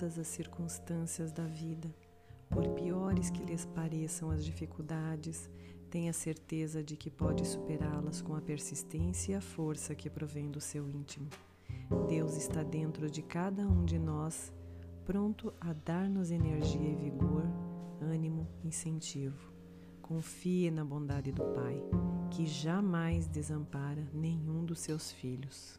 todas as circunstâncias da vida. Por piores que lhes pareçam as dificuldades, tenha certeza de que pode superá-las com a persistência e a força que provém do seu íntimo. Deus está dentro de cada um de nós, pronto a dar-nos energia e vigor, ânimo, incentivo. Confie na bondade do Pai, que jamais desampara nenhum dos seus filhos.